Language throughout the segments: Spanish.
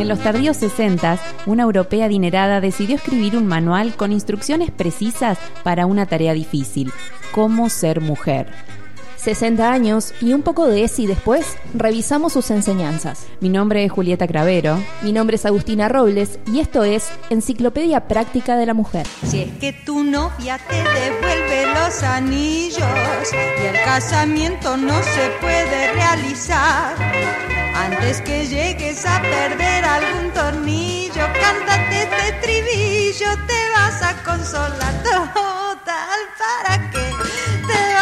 En los tardíos 60, una europea adinerada decidió escribir un manual con instrucciones precisas para una tarea difícil, cómo ser mujer. 60 años y un poco de ese y después, revisamos sus enseñanzas. Mi nombre es Julieta Cravero. Mi nombre es Agustina Robles y esto es Enciclopedia Práctica de la Mujer. Si es que tu novia te devuelve los anillos y el casamiento no se puede realizar, antes que llegues a perder algún tornillo, cántate este estribillo, te vas a consolar total para qué te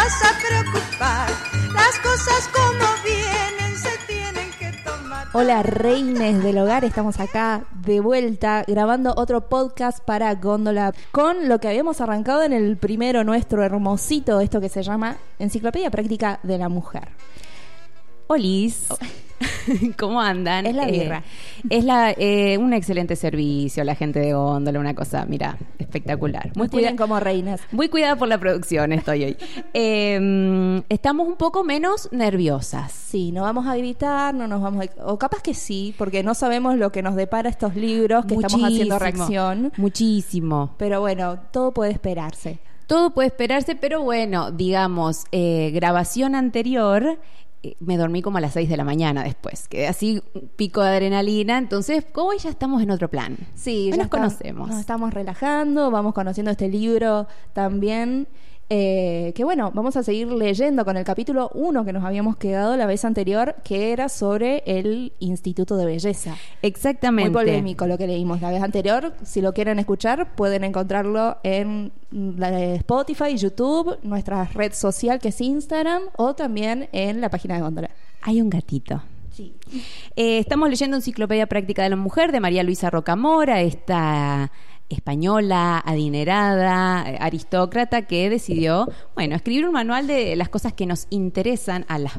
a preocupar. Las cosas como vienen se tienen que tomar. Hola reines del hogar, estamos acá de vuelta grabando otro podcast para Góndola con lo que habíamos arrancado en el primero nuestro hermosito, esto que se llama Enciclopedia Práctica de la Mujer. Olis. ¿Cómo andan? Es la Eh, birra. es la, eh, un excelente servicio, la gente de Góndola, una cosa, mira, espectacular. Muy cuida- bien como reinas. Muy cuidada por la producción estoy hoy. Eh, estamos un poco menos nerviosas. Sí, no vamos a gritar, no nos vamos a... O capaz que sí, porque no sabemos lo que nos depara estos libros que estamos haciendo reacción. Muchísimo. Pero bueno, todo puede esperarse. Todo puede esperarse, pero bueno, digamos, eh, grabación anterior, eh, me dormí como a las 6 de la mañana después. Quedé así, un pico de adrenalina. Entonces, hoy ya estamos en otro plan. Sí, ya nos está- conocemos. Nos estamos relajando, vamos conociendo este libro también. Eh, que bueno, vamos a seguir leyendo con el capítulo 1 que nos habíamos quedado la vez anterior, que era sobre el Instituto de Belleza. Exactamente. Muy polémico lo que leímos la vez anterior. Si lo quieren escuchar, pueden encontrarlo en la de Spotify, YouTube, nuestra red social que es Instagram o también en la página de Góndola. Hay un gatito. Sí. Eh, estamos leyendo Enciclopedia Práctica de la Mujer de María Luisa Rocamora, esta española, adinerada, eh, aristócrata que decidió, bueno, escribir un manual de las cosas que nos interesan a las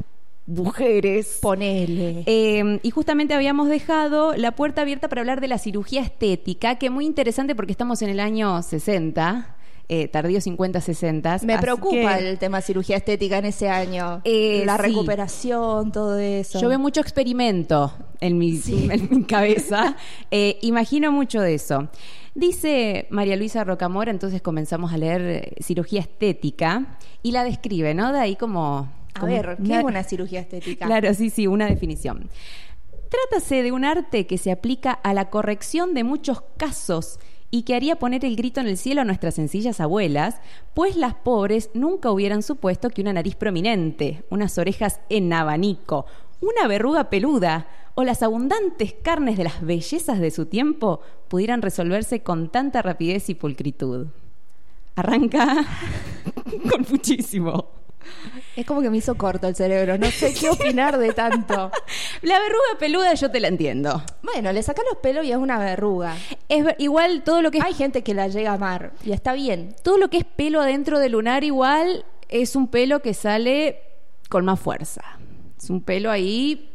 mujeres. Ponele. Eh, y justamente habíamos dejado la puerta abierta para hablar de la cirugía estética, que muy interesante porque estamos en el año 60, eh, tardío 50-60. Me preocupa que el tema cirugía estética en ese año. Eh, la sí. recuperación, todo eso. Yo veo mucho experimento en mi, en mi cabeza. Imagino mucho de eso. Dice María Luisa Rocamora, entonces comenzamos a leer eh, cirugía estética y la describe, ¿no? De ahí como... A como ver, ¿qué es una cirugía estética? Claro, sí, sí, una definición. Trátase de un arte que se aplica a la corrección de muchos casos y que haría poner el grito en el cielo a nuestras sencillas abuelas, pues las pobres nunca hubieran supuesto que una nariz prominente, unas orejas en abanico, una verruga peluda o las abundantes carnes de las bellezas de su tiempo pudieran resolverse con tanta rapidez y pulcritud. Arranca con muchísimo. Es como que me hizo corto el cerebro. No sé qué opinar de tanto. La verruga peluda yo te la entiendo. Bueno, le saca los pelos y es una verruga. Es igual todo lo que es, Hay gente que la llega a amar y está bien. todo lo que es pelo adentro del lunar igual es un pelo que sale con más fuerza. Es un pelo ahí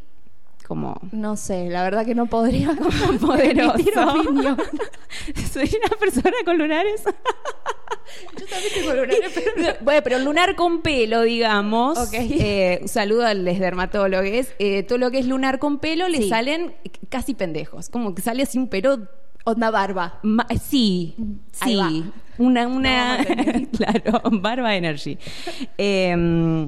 como No sé, la verdad que no podría poderoso. emitir opinión. Soy una persona con lunares. Yo también tengo lunares, pero- bueno, pero lunar con pelo, digamos. Ok. Eh, un saludo a los dermatólogos. Eh, todo lo que es lunar con pelo le Sí. salen casi pendejos. Como que sale así un pelo Onda barba. Ma- sí, Ahí va. sí. Una, una, No, claro, Barba Energy. Eh,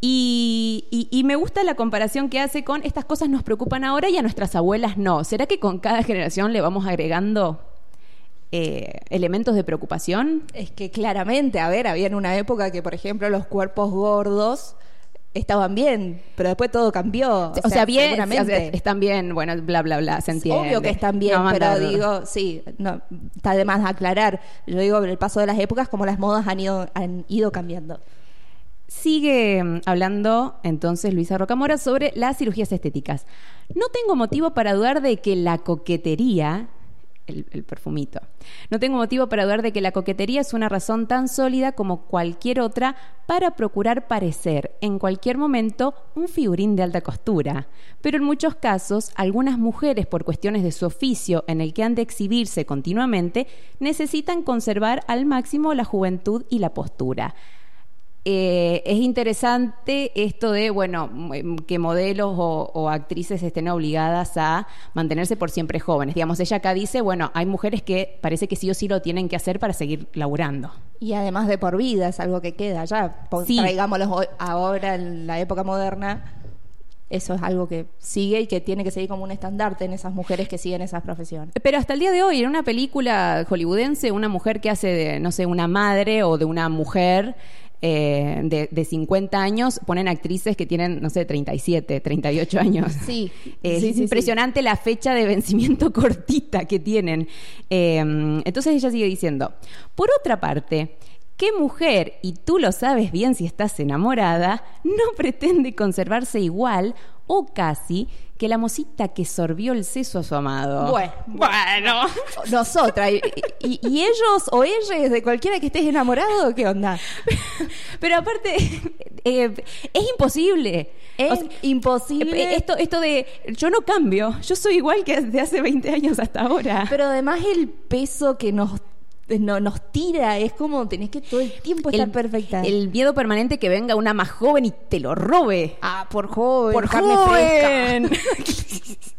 y, y- y me gusta la comparación que hace con estas cosas nos preocupan ahora y a nuestras abuelas no. ¿Será que con cada generación le vamos agregando eh, elementos de preocupación? Es que claramente, a ver, había en una época que, por ejemplo, los cuerpos gordos estaban bien, pero después todo cambió. O, sea, bien, seguramente. sea, están bien, bueno, bla, bla, bla, se entiende. Obvio que están bien, No pero digo, sí, no, está de más aclarar. Yo digo, el paso de las épocas, como las modas han ido, han ido cambiando. Sigue mm, hablando entonces Luisa Rocamora sobre las cirugías estéticas. No tengo motivo para dudar de que la coquetería, el, el perfumito, no tengo motivo para dudar de que la coquetería es una razón tan sólida como cualquier otra para procurar parecer en cualquier momento un figurín de alta costura. Pero en muchos casos, algunas mujeres, por cuestiones de su oficio en el que han de exhibirse continuamente, necesitan conservar al máximo la juventud y la postura. Eh, es interesante esto de, bueno, m- que modelos o, o actrices estén obligadas a mantenerse por siempre jóvenes. Digamos, ella acá dice, bueno, hay mujeres que parece que sí o sí lo tienen que hacer para seguir laburando. Y además de por vida, es algo que queda ya. Sí. Traigámoslo ahora en la época moderna. Eso es algo que sigue y que tiene que seguir como un estandarte en esas mujeres que siguen esas profesiones. Pero hasta el día de hoy, en una película hollywoodense, una mujer que hace de, no sé, una madre o de una mujer eh, de, de 50 años, ponen actrices que tienen, no sé, 37, 38 años. Sí, Eh, sí, es sí, impresionante la fecha de vencimiento cortita que tienen. Eh, entonces ella sigue diciendo, por otra parte, ¿qué mujer, y tú lo sabes bien si estás enamorada, no pretende conservarse igual o casi que la mosita que sorbió el seso a su amado? Bueno, bueno. Nosotras. Y, y- y ellos o ellas, de cualquiera que estés enamorado, ¿qué onda? Pero aparte, eh, es imposible. Es O sea, imposible. eh, Esto, esto de yo no cambio, yo soy igual que de hace 20 años hasta ahora. Pero además el peso que nos, no- nos tira es como tenés que todo el tiempo estar perfecta. El miedo permanente que venga una más joven y te lo robe. ah, por joven, Por carne joven. fresca.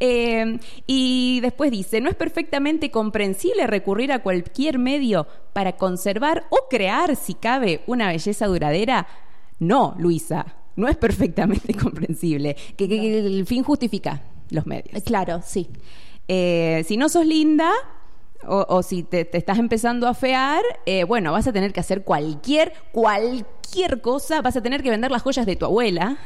Eh, y después dice, ¿no es perfectamente comprensible recurrir a cualquier medio para conservar o crear, si cabe, una belleza duradera? No, Luisa, no es perfectamente comprensible. Que, que- que el fin justifica los medios. Claro, sí. Eh, si no sos linda o, o si te, te estás empezando a fear, eh, bueno, vas a tener que hacer cualquier, cualquier cosa, vas a tener que vender las joyas de tu abuela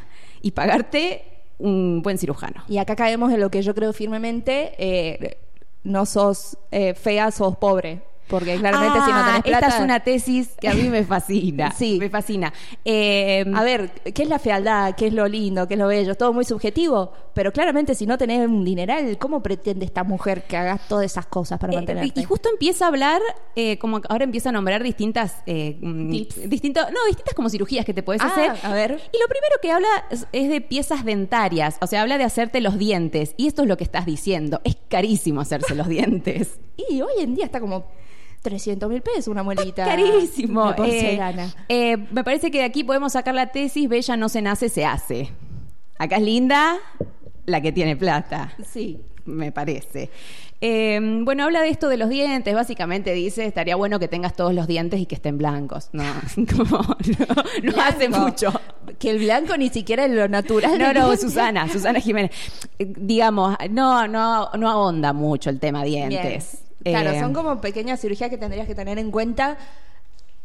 y pagarte un buen cirujano. Y acá caemos en lo que yo creo firmemente, eh, no sos eh, fea, sos pobre. Porque claramente si no tenés Ah, plata... Esta es una tesis que a mí me fascina. Sí. Me fascina. Eh, A ver, ¿qué es la fealdad? ¿Qué es lo lindo? ¿Qué es lo bello? Todo muy subjetivo. Pero claramente si no tenés un dineral, ¿cómo pretende esta mujer que hagas todas esas cosas para Eh, mantenerte? y justo empieza a hablar, eh, como ahora empieza a nombrar distintas, mm, Tips. distinto- no, distintas como cirugías que te puedes Ah, hacer. a ver. Y lo primero que habla es de piezas dentarias, o sea, habla de hacerte los dientes. Y esto es lo que estás diciendo, es carísimo hacerse los dientes. Y hoy en día está como 300 mil pesos una muelita. Carísimo. de porcelana. Eh, eh, me parece que de aquí podemos sacar la tesis, bella no se nace, se hace. Acá es linda la que tiene plata. sí. me parece. Eh, bueno, habla de esto de los dientes, básicamente dice, estaría bueno que tengas todos los dientes y que estén blancos. No, como, no, no hace mucho. Que el blanco ni siquiera es lo natural. No, no. Susana, Susana Jiménez. Eh, Digamos, no, no, no ahonda mucho el tema Bien. Claro, Eh, son como pequeñas cirugías que tendrías que tener en cuenta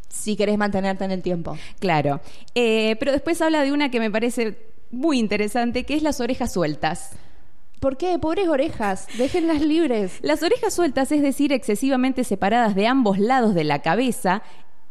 si querés mantenerte en el tiempo. Claro. Eh, pero después habla de una que me parece muy interesante, que es las orejas sueltas. ¿Por qué? Pobres orejas, déjenlas libres. Las orejas sueltas, es decir, excesivamente separadas de ambos lados de la cabeza,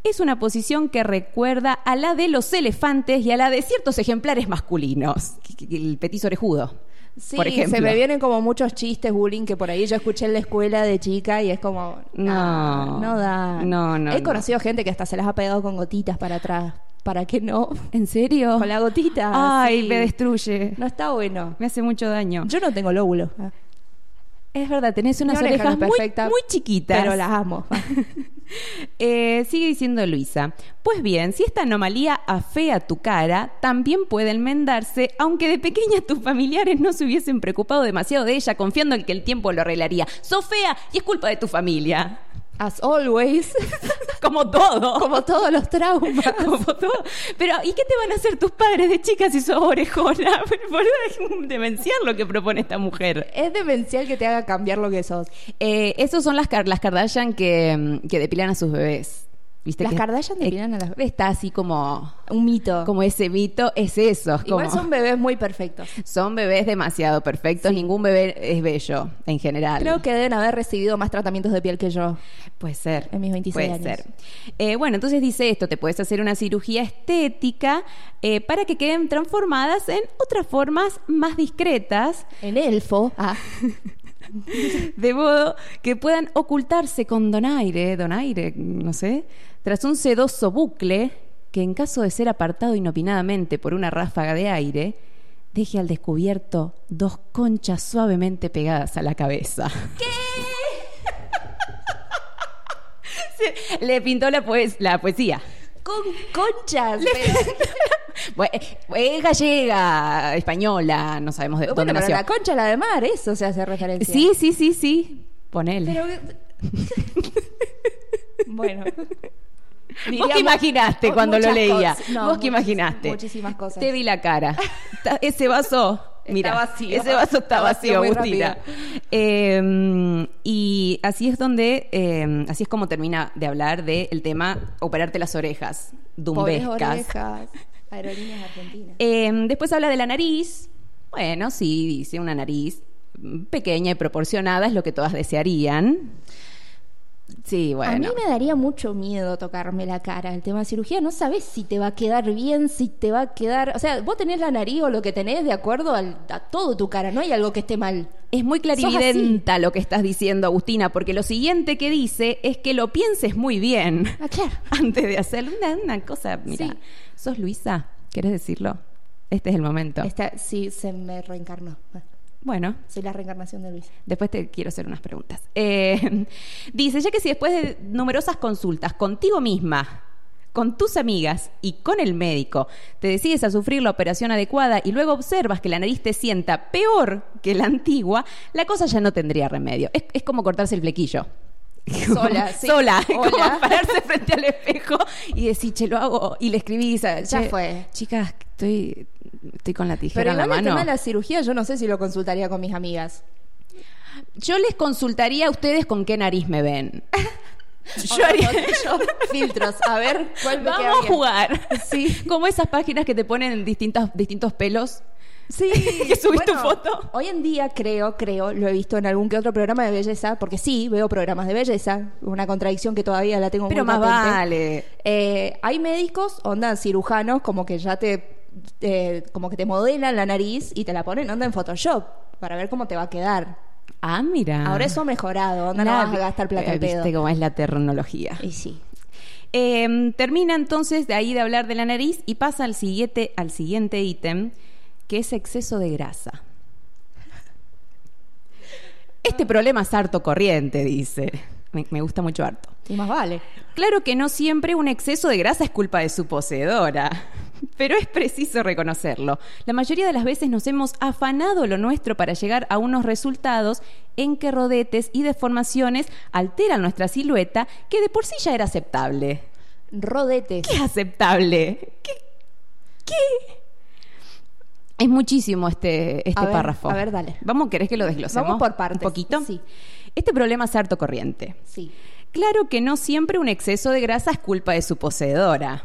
es una posición que recuerda a la de los elefantes y a la de ciertos ejemplares masculinos. El petiso orejudo, Sí, por ejemplo. se me vienen como muchos chistes bullying que por ahí yo escuché en la escuela de chica y es como No. ah, no da. No, no, He no. conocido gente que hasta se las ha pegado con gotitas para atrás, para que no ¿En serio? con la gotita. Ay, sí. me destruye. No está bueno. Me hace mucho daño. Yo no tengo lóbulos. ah, Es verdad, tenés unas orejas muy, muy chiquitas. Pero las amo. Eh, sigue diciendo Luisa. Pues bien, si esta anomalía afea tu cara, también puede enmendarse, aunque de pequeña tus familiares no se hubiesen preocupado demasiado de ella, confiando en que el tiempo lo arreglaría. Sos fea y es culpa de tu familia. As always, Como todo. como todos los traumas. Como todo. Pero, ¿y qué te van a hacer tus padres de chicas si sos orejona? Boluda, es demencial lo que propone esta mujer. Es demencial que te haga cambiar lo que sos. Eh, esos son las, las Kardashian que, que depilan a sus bebés. ¿Viste ¿Las que- Kardashian eh, depilan a las- Está así como, Un mito. como ese mito, es eso. es Igual como- son bebés muy perfectos. son bebés demasiado perfectos. Ningún bebé es bello en general. Creo que deben haber recibido más tratamientos de piel que yo. Puede ser. En mis 26 Puede años. ser. Eh, bueno, entonces dice esto, te puedes hacer una cirugía estética eh, para que queden transformadas en otras formas más discretas, El elfo. Ah, de modo que puedan ocultarse con donaire, donaire, no sé, tras un sedoso bucle que en caso de ser apartado inopinadamente por una ráfaga de aire, deje al descubierto dos conchas suavemente pegadas a la cabeza. ¿Qué? Le pintó la, poes- la poesía. Con conchas. pero- Bueno, es gallega, española, no sabemos de Bueno, dónde pero nació. la concha, la de mar, eso se hace referencia. Sí, sí, sí, sí. Ponele. Pero. bueno. ¿Vos qué imaginaste cuando lo leía? No, ¿Vos qué imaginaste? Muchísimas cosas. Te vi la cara. Ese vaso, Está mira, vacío. ese vaso está Está vacío Agustina. Eh, y así es donde, eh, así es como termina de hablar del tema operarte las orejas, Pobres dumbescas. orejas. Aerolíneas argentinas. Eh, después habla de la nariz. Bueno, sí, dice una nariz pequeña y proporcionada es lo que todas desearían. Sí, bueno. A mí me daría mucho miedo tocarme la cara. El tema de cirugía, no sabes si te va a quedar bien, si te va a quedar. O sea, vos tenés la nariz o lo que tenés de acuerdo al- a todo tu cara. No hay algo que esté mal. Es muy clarividenta lo que estás diciendo, Agustina, porque lo siguiente que dice es que lo pienses muy bien Ah, claro. antes de hacer una, una cosa. Mira, Sí. ¿sos Luisa? ¿Querés decirlo? Este es el momento. Esta, sí, se me reencarnó. Bueno, Soy la reencarnación de Luis. Después te quiero hacer unas preguntas. Eh, dice, ya que si después de numerosas consultas contigo misma, con tus amigas y con el médico, te decides a sufrir la operación adecuada y luego observas que la nariz te sienta peor que la antigua, la cosa ya no tendría remedio. Es, es como cortarse el flequillo. Sola, sí. Sola, como pararse frente al espejo y decir, che, lo hago, y le escribís, a- Ya "Che, fue. Chicas, estoy, estoy con la tijera Pero en la el mano. tema de la cirugía, yo no sé si lo consultaría con mis amigas. Yo les consultaría a ustedes con qué nariz me ven. Yo haría filtros. A ver, ¿cuál me Vamos a jugar. Sí. Como esas páginas que te ponen distintos, distintos pelos. Sí. Que subís tu foto. Hoy en día creo, creo, lo he visto en algún que otro programa de belleza, porque sí, veo programas de belleza, una contradicción que todavía la tengo Pero muy más patente. vale. Eh, hay médicos, onda cirujanos, como que ya te, eh, como que te modelan la nariz y te la ponen onda en Photoshop para ver cómo te va a quedar. Ah, mira. Ahora eso ha mejorado, onda no Nadie- vas a gastar plata Eh, al pedo. Viste cómo es la tecnología. Y sí. Eh, termina entonces de ahí de hablar de la nariz y pasa al siguiente, al siguiente ítem, que es exceso de grasa. Este problema es harto corriente, dice. Me, me gusta mucho harto. Y más vale. Claro que no siempre un exceso de grasa es culpa de su poseedora, pero es preciso reconocerlo. La mayoría de las veces nos hemos afanado lo nuestro para llegar a unos resultados en que rodetes y deformaciones alteran nuestra silueta que de por sí ya era aceptable. Rodetes. ¿Qué aceptable? ¿Qué? ¿Qué? Es muchísimo este, este A ver, párrafo. a ver, dale. Vamos, ¿querés que lo desglosemos? Vamos por partes, Un poquito. sí. Este problema es harto corriente. Sí. Claro que no siempre un exceso de grasa es culpa de su poseedora.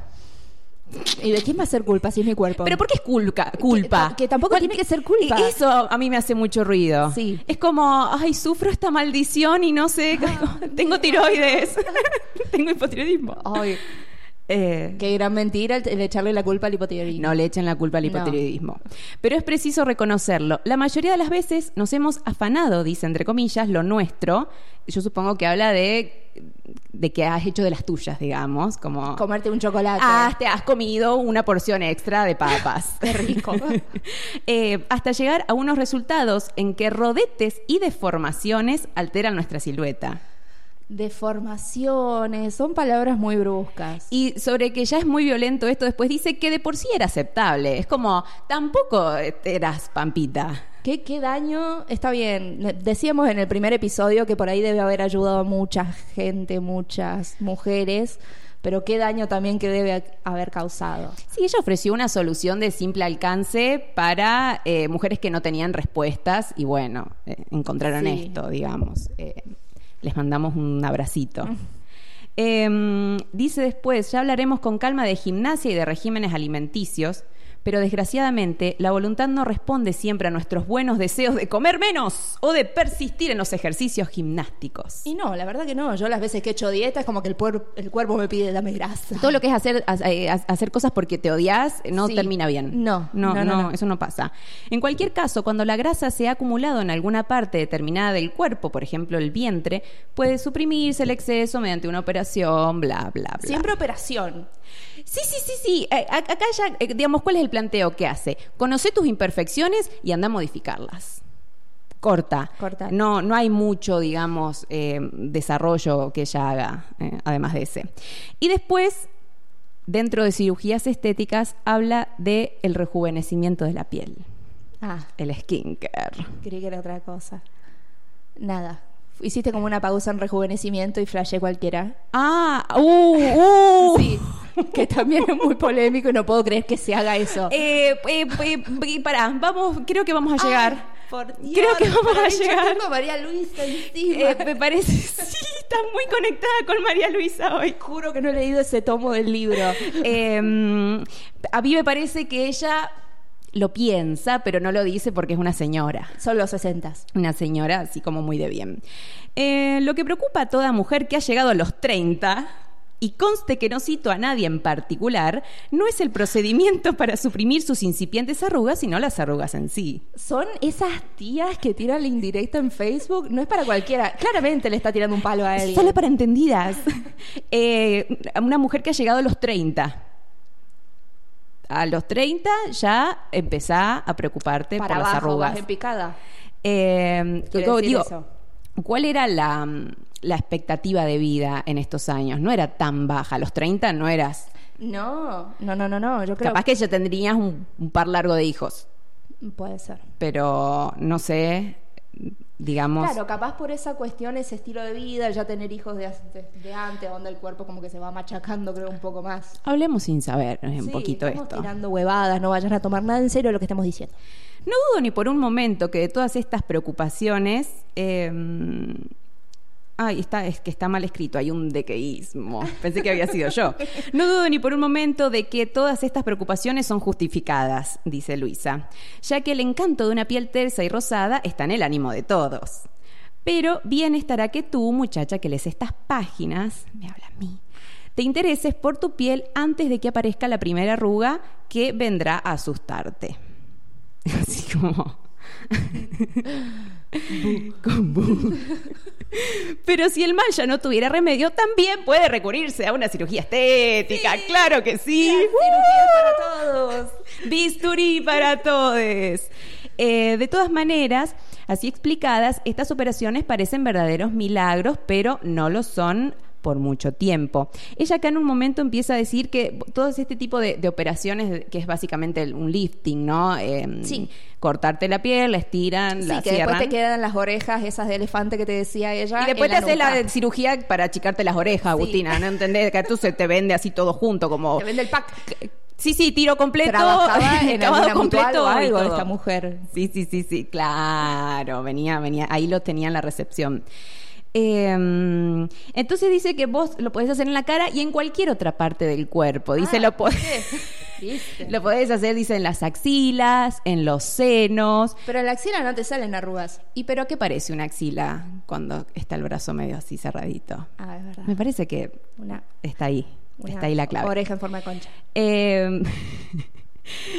¿Y de quién va a ser culpa si es mi cuerpo? Pero ¿por qué es culpa? culpa? que tampoco ¿Cuál- tiene que ser culpa. y Eso a mí me hace mucho ruido. Sí. Es como, ay, sufro esta maldición y no sé, tengo tiroides, tengo hipotiroidismo. Ay, Eh, qué gran mentira el, echarle la culpa al hipotiroidismo. no le echen la culpa al No. hipotiroidismo. Pero es preciso reconocerlo. La mayoría de las veces nos hemos afanado, dice entre comillas, lo nuestro. Yo supongo que habla de, de que has hecho de las tuyas, digamos, como... Comerte un chocolate. Ah, te has comido una porción extra de papas. Qué rico. Eh, hasta llegar a unos resultados en que rodetes y deformaciones alteran nuestra silueta. Deformaciones, son palabras muy bruscas. Y sobre que ya es muy violento esto, después dice que de por sí era aceptable. Es como, tampoco eras pampita. ¿Qué, qué daño? Está bien. Decíamos en el primer episodio que por ahí debe haber ayudado a mucha gente, muchas mujeres, pero qué daño también que debe haber causado. Sí, ella ofreció una solución de simple alcance para eh, mujeres que no tenían respuestas y bueno, eh, encontraron Sí. esto, digamos. Eh, les mandamos un abracito. Eh, dice después, ya hablaremos con calma de gimnasia y de regímenes alimenticios, pero desgraciadamente la voluntad no responde siempre a nuestros buenos deseos de comer menos o de persistir en los ejercicios gimnásticos. Y no, la verdad que no. Yo las veces que he hecho dieta es como que el, puer- el cuerpo me pide dame grasa. Todo lo que es hacer, ha- eh, ha- hacer cosas porque te odias no Sí. termina bien. No, no, no, no, no, no. eso no pasa. En cualquier caso, cuando la grasa se ha acumulado en alguna parte determinada del cuerpo, por ejemplo el vientre, puede suprimirse el exceso mediante una operación, bla, bla, bla. Siempre operación. Sí, sí, sí, sí. Eh, acá ya, eh, digamos, ¿cuál es el planteo que hace? Conoce tus imperfecciones y anda a modificarlas. Corta. Corta. No, no hay mucho, digamos, eh, desarrollo que ella haga, eh, además de ese. Y después dentro de cirugías estéticas habla de el rejuvenecimiento de la piel, Ah, el skincare. creí que era otra cosa. Nada. Hiciste como una pausa en rejuvenecimiento y flashé cualquiera. Ah, uh, uh. Sí, que también es muy polémico y no puedo creer que se haga eso. Eh, eh, eh, pará, vamos, creo que vamos a llegar. Ay, por Dios, Creo que vamos a llegar. tengo a María Luisa encima. Eh, me parece, sí, estás muy conectada con María Luisa hoy. Juro que no he leído ese tomo del libro. Eh, a mí me parece que ella lo piensa, pero no lo dice porque es una señora. Son los sesentas. Una señora así como muy de bien. Eh, lo que preocupa a toda mujer que ha llegado a los 30, y conste que no cito a nadie en particular, no es el procedimiento para suprimir sus incipientes arrugas, sino las arrugas en sí. Son esas tías que tiran la indirecta en Facebook. No es para cualquiera. Claramente le está tirando un palo a alguien. Solo para entendidas. Eh, una mujer que ha llegado a los 30. A los 30 ya empezá a preocuparte para por las arrugas. vas en picada. Eh, digo, decir digo, eso. ¿cuál era la, la expectativa de vida en estos años? No era tan baja. A los 30 no eras. No, no, no, no, no. Yo creo Capaz que ya tendrías un, un par largo de hijos. Puede ser. Pero no sé, digamos. Claro, capaz por esa cuestión, ese estilo de vida, ya tener hijos de, de- de antes, donde el cuerpo como que se va machacando, creo, un poco más. Hablemos sin saber un Sí, poquito estamos esto. tirando huevadas, no vayan a tomar nada en serio lo que estamos diciendo. No dudo ni por un momento que de todas estas preocupaciones. eh, ay, está, es que está mal escrito, hay un dequeísmo. Pensé que había sido yo. No dudo ni por un momento de que todas estas preocupaciones son justificadas, dice Luisa, ya que el encanto de una piel tersa y rosada está en el ánimo de todos. Pero bien estará que tú, muchacha, que lees estas páginas, me habla a mí, te intereses por tu piel antes de que aparezca la primera arruga que vendrá a asustarte. Así como. Con bu. Pero si el mal ya no tuviera remedio, también puede recurrirse a una cirugía estética. claro que sí. para todos. Bisturí para todos. Eh, de todas maneras, así explicadas, estas operaciones parecen verdaderos milagros, pero no lo son por mucho tiempo. Ella acá en un momento empieza a decir que todo este tipo de, de operaciones, que es básicamente un lifting, ¿no? Eh, Sí. Cortarte la piel, la estiran, Sí, la que después te quedan las orejas esas de elefante que te decía ella. Y después te haces la cirugía para achicarte las orejas, Agustina, ¿no entendés? Que tú se te vende así todo junto, como... Te vende el pack. Sí, sí, tiro completo, en acabado alguna mutual o y algo todo. esta mujer. Sí, sí, sí, sí, claro, venía, venía, ahí lo tenía en la recepción. Eh, entonces dice que vos lo podés hacer en la cara y en cualquier otra parte del cuerpo. Dice, Ah, lo, podés, lo podés hacer, dice, en las axilas, en los senos. Pero en la axila no te salen arrugas. ¿Y pero qué parece una axila cuando está el brazo medio así cerradito? Ah, es verdad. Me parece que Una, está ahí, una está ahí la clave. Oreja en forma de concha. Eh,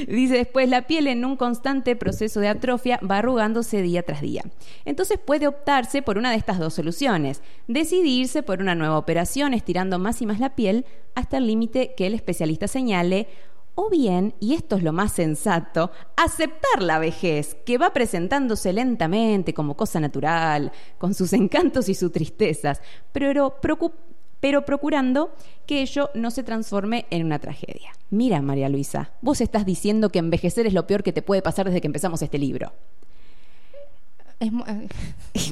dice después, la piel en un constante proceso de atrofia va arrugándose día tras día. Entonces puede optarse por una de estas dos soluciones, decidirse por una nueva operación estirando más y más la piel hasta el límite que el especialista señale, o bien, y esto es lo más sensato, aceptar la vejez, que va presentándose lentamente como cosa natural, con sus encantos y sus tristezas, pero preocup- pero procurando que ello no se transforme en una tragedia. Mira, María Luisa, vos estás diciendo que envejecer es lo peor que te puede pasar desde que empezamos este libro. Es eh, Es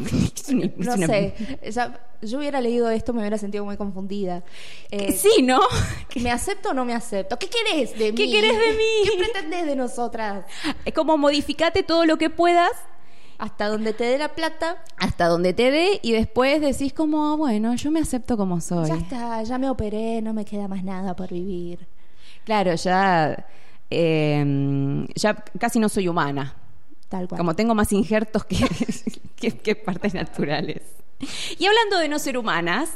una- es no una- sé. Yo hubiera leído esto, me hubiera sentido muy confundida. Eh, Sí, ¿no? ¿Me acepto o no me acepto? ¿Qué querés de mí? ¿Qué querés de mí? ¿Qué pretendés de nosotras? Es como modificate todo lo que puedas Hasta donde te dé la plata, hasta donde te dé y después decís como, "Ah, bueno, yo me acepto como soy. ya está, ya me operé, no me queda más nada por vivir. Claro, ya, eh, ya casi no soy humana. Tal cual. Como tengo más injertos que, que, que partes naturales. Y hablando de no ser humanas,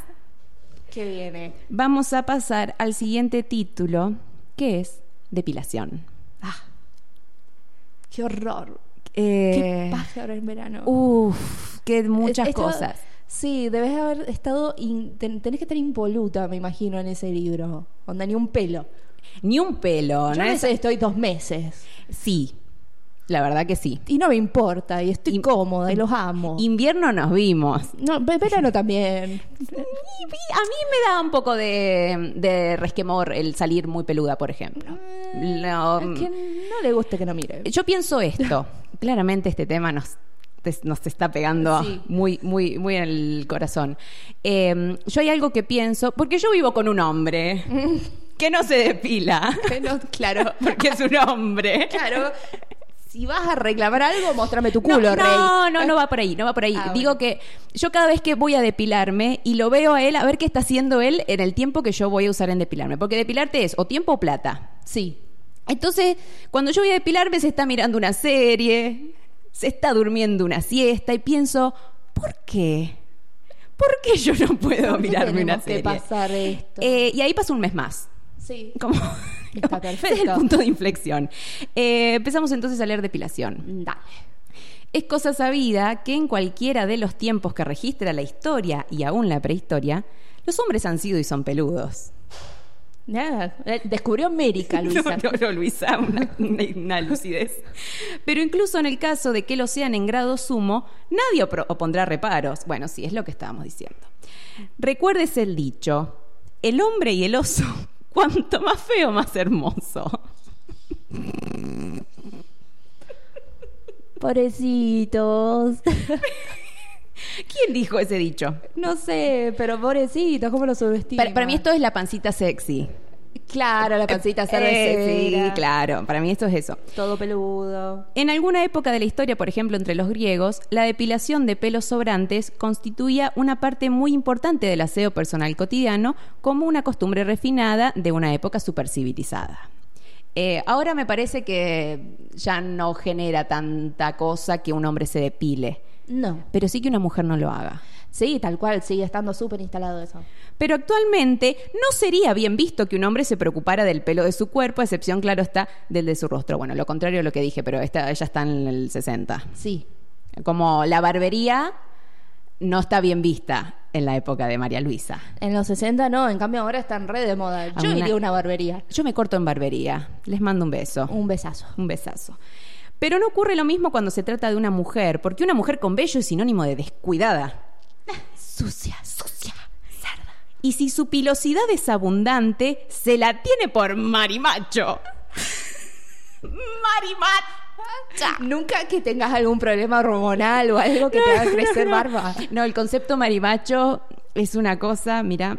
¿Qué viene? vamos a pasar al siguiente título, que es depilación. Ah, qué horror. Eh, Qué paja ahora en verano. Uf, que muchas cosas. Sí, debes haber estado. in- ten- tenés que estar impoluta, me imagino, en ese libro. Onda, ni un pelo. Ni un pelo, Yo ¿no? Es- estoy dos meses. Sí. La verdad que sí. Y no me importa, y estoy cómoda, y los amo. Invierno nos vimos. no, ve- verano también. A mí me da un poco de, de resquemor el salir muy peluda, por ejemplo. Que no le guste que no mire. Yo pienso esto. Claramente este tema nos, nos está pegando Sí. muy, muy, muy en el corazón. Eh, yo hay algo que pienso, porque yo vivo con un hombre que no se depila. No, claro. Porque es un hombre. Claro. Si vas a reclamar algo, mostrame tu culo, no, rey. no, no, no va por ahí, no va por ahí. Ah, Digo bueno. que yo cada vez que voy a depilarme y lo veo a él, a ver qué está haciendo él en el tiempo que yo voy a usar en depilarme. Porque depilarte es o tiempo o plata. Sí. Entonces, cuando yo voy a depilarme, se está mirando una serie, se está durmiendo una siesta y pienso, ¿por qué? ¿Por qué yo no puedo ¿Por qué mirarme una tenemos que serie? pasar esto? Eh, y ahí pasa un mes más. sí. Como, Está ese es el perfecto. punto de inflexión. Eh, empezamos entonces a leer depilación. Dale. Es cosa sabida que en cualquiera de los tiempos que registra la historia y aún la prehistoria, los hombres han sido y son peludos. Nada. eh, Descubrió América, Luisa. No, no, no, Luisa, una, una- una lucidez. Pero incluso en el caso de que lo sean en grado sumo, nadie opro- opondrá reparos. Bueno, sí, es lo que estábamos diciendo. Recuérdese el dicho, el hombre y el oso, cuanto más feo, más hermoso. Pobrecitos. ¿Quién dijo ese dicho? no sé, pero pobrecitos, ¿cómo los subestiman? Para, para mí esto es la pancita sexy. Claro, la pancita Eh, sí, claro, para mí esto es eso. Todo peludo. En alguna época de la historia, por ejemplo, entre los griegos, la depilación de pelos sobrantes constituía una parte muy importante del aseo personal cotidiano como una costumbre refinada de una época supercivilizada. Eh, ahora me parece que ya no genera tanta cosa que un hombre se depile, No. pero sí que una mujer no lo haga. Sí, tal cual, sigue estando súper instalado eso. Pero actualmente no sería bien visto que un hombre se preocupara del pelo de su cuerpo, a excepción, claro está, del de su rostro. Bueno, lo contrario de lo que dije, pero esta, ella está en el 60. Sí. Como la barbería no está bien vista en la época de María Luisa. En los 60 no, en cambio ahora están re de moda. Yo una- iría a una barbería. Yo me corto en barbería. Les mando un beso. Un besazo. Un besazo. Pero no ocurre lo mismo cuando se trata de una mujer, porque una mujer con vello es sinónimo de descuidada. Sucia, sucia, cerda. Y si su pilosidad es abundante, se la tiene por marimacho. marimacha. Nunca que tengas algún problema hormonal o algo que te haga crecer barba. No, el concepto marimacho es una cosa, mira.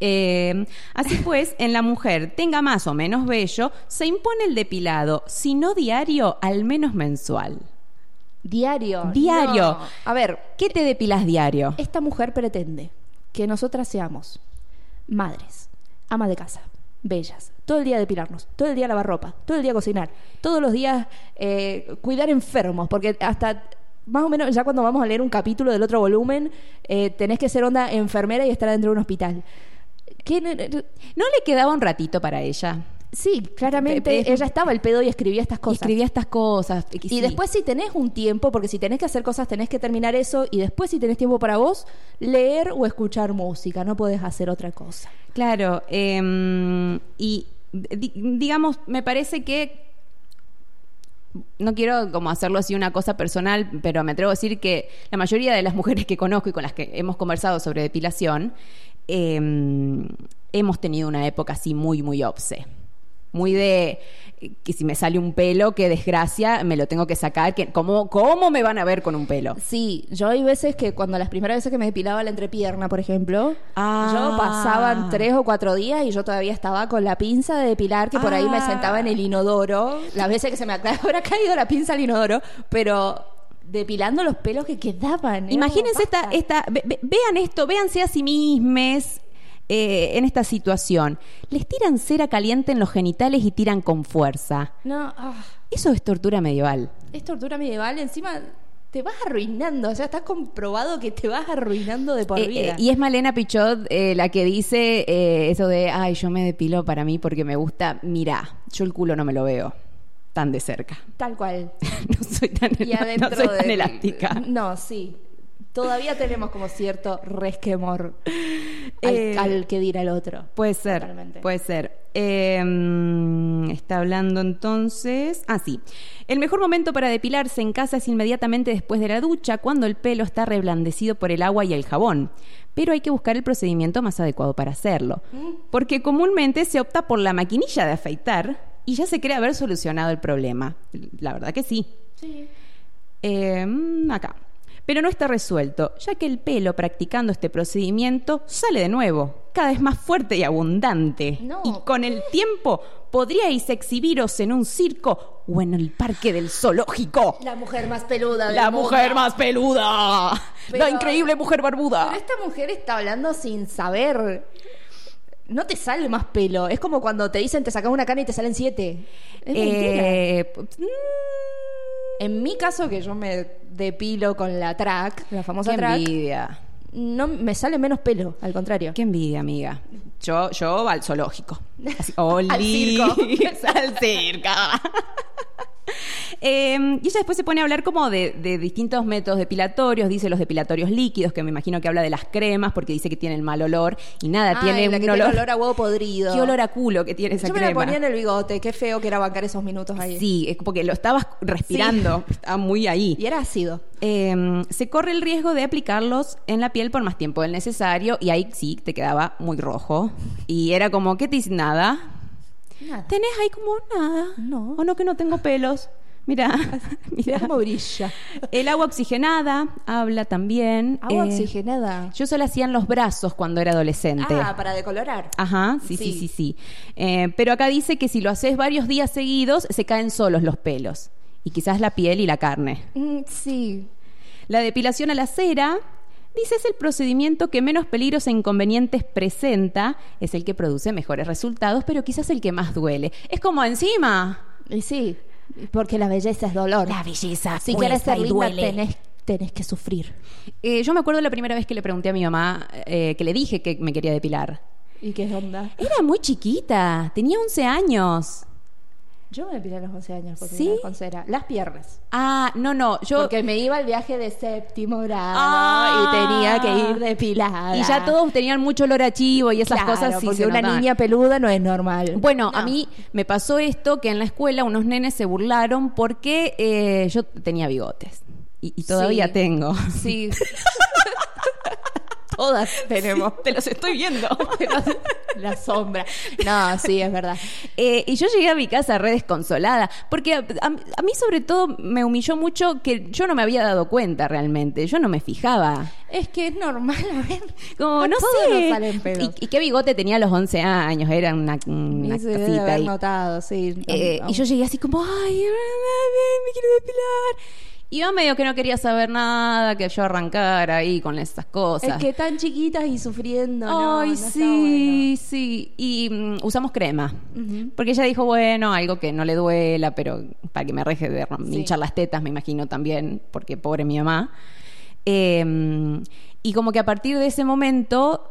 eh, así pues, en la mujer, tenga más o menos vello, se impone el depilado, si no diario, al menos mensual. Diario. Diario. No. A ver, ¿Qué te depilas diario? esta mujer pretende que nosotras seamos madres, amas de casa, bellas, todo el día depilarnos, todo el día lavar ropa, todo el día cocinar, todos los días eh, cuidar enfermos, porque hasta más o menos ya cuando vamos a leer un capítulo del otro volumen, eh, tenés que ser onda enfermera y estar dentro de un hospital. ¿Qué ¿No le quedaba un ratito para ella? Sí, claramente Pe- pe- ella estaba el pedo y escribía estas Y cosas. escribía estas cosas. Y sí. después si tenés un tiempo, porque si tenés que hacer cosas tenés que terminar eso, y después si tenés tiempo para vos, leer o escuchar música, no podés hacer otra cosa. Claro, eh, y di- digamos, me parece que no quiero como hacerlo así una cosa personal, pero me atrevo a decir que la mayoría de las mujeres que conozco y con las que hemos conversado sobre depilación, eh, hemos tenido una época así muy, muy obse. Muy de que si me sale un pelo, qué desgracia, me lo tengo que sacar. Que, ¿cómo, ¿Cómo me van a ver con un pelo? Sí, yo hay veces que cuando las primeras veces que me depilaba la entrepierna, por ejemplo, Ah. yo pasaban tres o cuatro días y yo todavía estaba con la pinza de depilar, que por ahí me Ah. sentaba en el inodoro, las veces que se me habrá caído la pinza al inodoro, pero depilando los pelos que quedaban. Imagínense esta, esta ve- ve- vean esto, véanse a sí mismes eh, en esta situación. Les tiran cera caliente en los genitales y tiran con fuerza. No, ah. Eso es tortura medieval. Es tortura medieval, encima te vas arruinando, o sea, está comprobado que te vas arruinando de por Eh, vida. eh, y es Malena Pichot eh, la que dice eso de, ay, yo me depilo para mí porque me gusta. Mirá, yo el culo no me lo veo tan de cerca. Tal cual. no soy tan, Y no- adentro no soy tan de- elástica. No, sí. Todavía tenemos como cierto resquemor al, Eh, al que dirá el otro. Puede ser, Totalmente. puede ser. Eh, mm, está hablando entonces. Ah, sí. El mejor momento para depilarse en casa es inmediatamente después de la ducha, cuando el pelo está reblandecido por el agua y el jabón. Pero hay que buscar el procedimiento más adecuado para hacerlo. Porque comúnmente se opta por la maquinilla de afeitar y ya se cree haber solucionado el problema. La verdad que sí. Eh, mm, acá. Pero no está resuelto, ya que el pelo practicando este procedimiento sale de nuevo, cada vez más fuerte y abundante. No. Y con el tiempo podríais exhibiros en un circo o en el parque del zoológico. La mujer más peluda del La mundo. mujer más peluda. Pero- La increíble mujer barbuda. Pero esta mujer está hablando sin saber. No te sale más pelo. Es como cuando te dicen te sacas una cana y te salen siete. Es mentira. Eh, p- mm, En mi caso, que yo me depilo con la track, la famosa qué track, envidia. no me sale menos pelo, al contrario. Qué envidia, amiga. Yo, yo al zoológico. Así, Oli. Al circo. al circo. Eh, y ella después se pone a hablar como de, de distintos métodos depilatorios, dice los depilatorios líquidos, que me imagino que habla de las cremas, porque dice que tienen mal olor, y nada, tiene la un que olor, tiene olor a huevo podrido. qué olor a culo que tiene esa Yo me la crema. ponía en el bigote, qué feo que era bancar esos minutos ahí. Sí, es porque lo estabas respirando, estaba muy ahí. Y era ácido. Eh, se corre el riesgo de aplicarlos en la piel por más tiempo del necesario y ahí sí te quedaba muy rojo. Y era como, ¿qué te dice? Nada. Nada. ¿Tenés ahí como nada? No. O no que no tengo pelos. Mira, Mira cómo brilla. El agua oxigenada habla también. Agua Eh, oxigenada. Yo solo hacía en los brazos cuando era adolescente. Ah, para decolorar. Ajá, sí, sí, Sí. sí, sí. Eh, pero acá dice que si lo haces varios días seguidos, se caen solos los pelos. Y quizás la piel y la carne. Mm, sí. La depilación a la cera, dice, es el procedimiento que menos peligros e inconvenientes presenta, es el que produce mejores resultados, pero quizás el que más duele. Es como encima. Y sí, porque la belleza es dolor. La belleza. si quieres ser linda, duele. tenés, tenés que sufrir. Eh, yo me acuerdo la primera vez que le pregunté a mi mamá, eh, que le dije que me quería depilar. ¿Y qué onda? Era muy chiquita, tenía 11 años. Yo me depilé a los 11 años porque ¿Sí? con cera. Las piernas. Ah, no, no, yo... Porque me iba al viaje de séptimo grado Ah. y tenía que ir depilada. Y ya todos tenían mucho olor a chivo y esas Claro, cosas. sí porque se una niña peluda no es normal. Bueno, a mí me pasó esto que en la escuela unos nenes se burlaron porque eh, yo tenía bigotes. Y, y todavía Sí. tengo. Sí. Todas tenemos. Te los estoy viendo. La sombra. No, sí, es verdad. Eh, y yo llegué a mi casa re desconsolada, porque a, a- a mí sobre todo me humilló mucho que yo no me había dado cuenta realmente, yo no me fijaba. Es que es normal, a ver. Como, A no todos sé. nos salen pelos. Y, y qué bigote tenía a los 11 años, era una, una debe haber notado, sí. Eh, y yo llegué así como, ay, me quiero depilar. Y yo medio que no quería saber nada, que yo arrancara ahí con esas cosas. Es que tan chiquitas y sufriendo. Ay, no sí, sí. Y mm, usamos crema. Porque ella dijo, bueno, algo que no le duela, pero para que me reje de Sí. hinchar las tetas, me imagino también, porque pobre mi mamá. Eh, y como que a partir de ese momento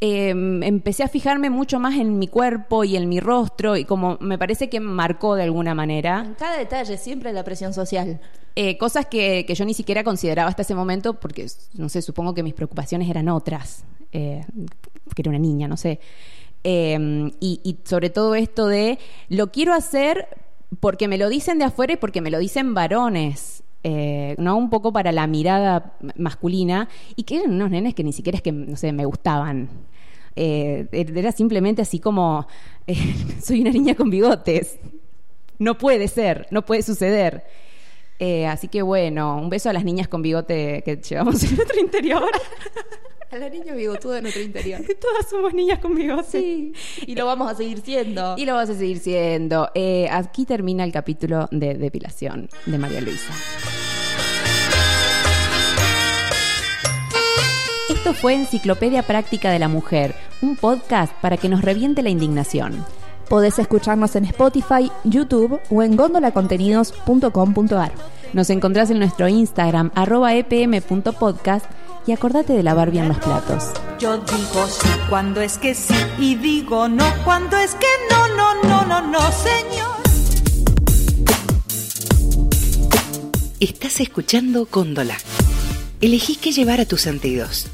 eh, empecé a fijarme mucho más en mi cuerpo y en mi rostro, y como me parece que marcó de alguna manera. En cada detalle, siempre la presión social. Eh, cosas que, yo ni siquiera consideraba hasta ese momento porque, no sé, supongo que mis preocupaciones eran otras, eh, era una niña, no sé. Eh, y, sobre todo esto de, lo quiero hacer porque me lo dicen de afuera y porque me lo dicen varones. eh, no un poco para la mirada masculina y que eran unos nenes que ni siquiera es que no sé me gustaban Eh, era simplemente así como soy una niña con bigotes no puede ser, no puede suceder. Eh, así que bueno, un beso a las niñas con bigote que llevamos en nuestro interior. A la niña bigotuda de nuestro interior. Todas somos niñas con bigote. Sí. Y lo vamos a seguir siendo. Y lo vas a seguir siendo. Eh, aquí termina el capítulo de depilación de María Luisa. Esto fue Enciclopedia Práctica de la Mujer, un podcast para que nos reviente la indignación. Podés escucharnos en Spotify, YouTube o en gondolacontenidos.com.ar. Nos encontrás en nuestro Instagram, arroba epm.podcast, y acordate de lavar bien los platos. Yo digo sí cuando es que sí y digo no cuando es que no, no, no, no, no, señor. Estás escuchando Góndola. elegí qué llevar a tus sentidos.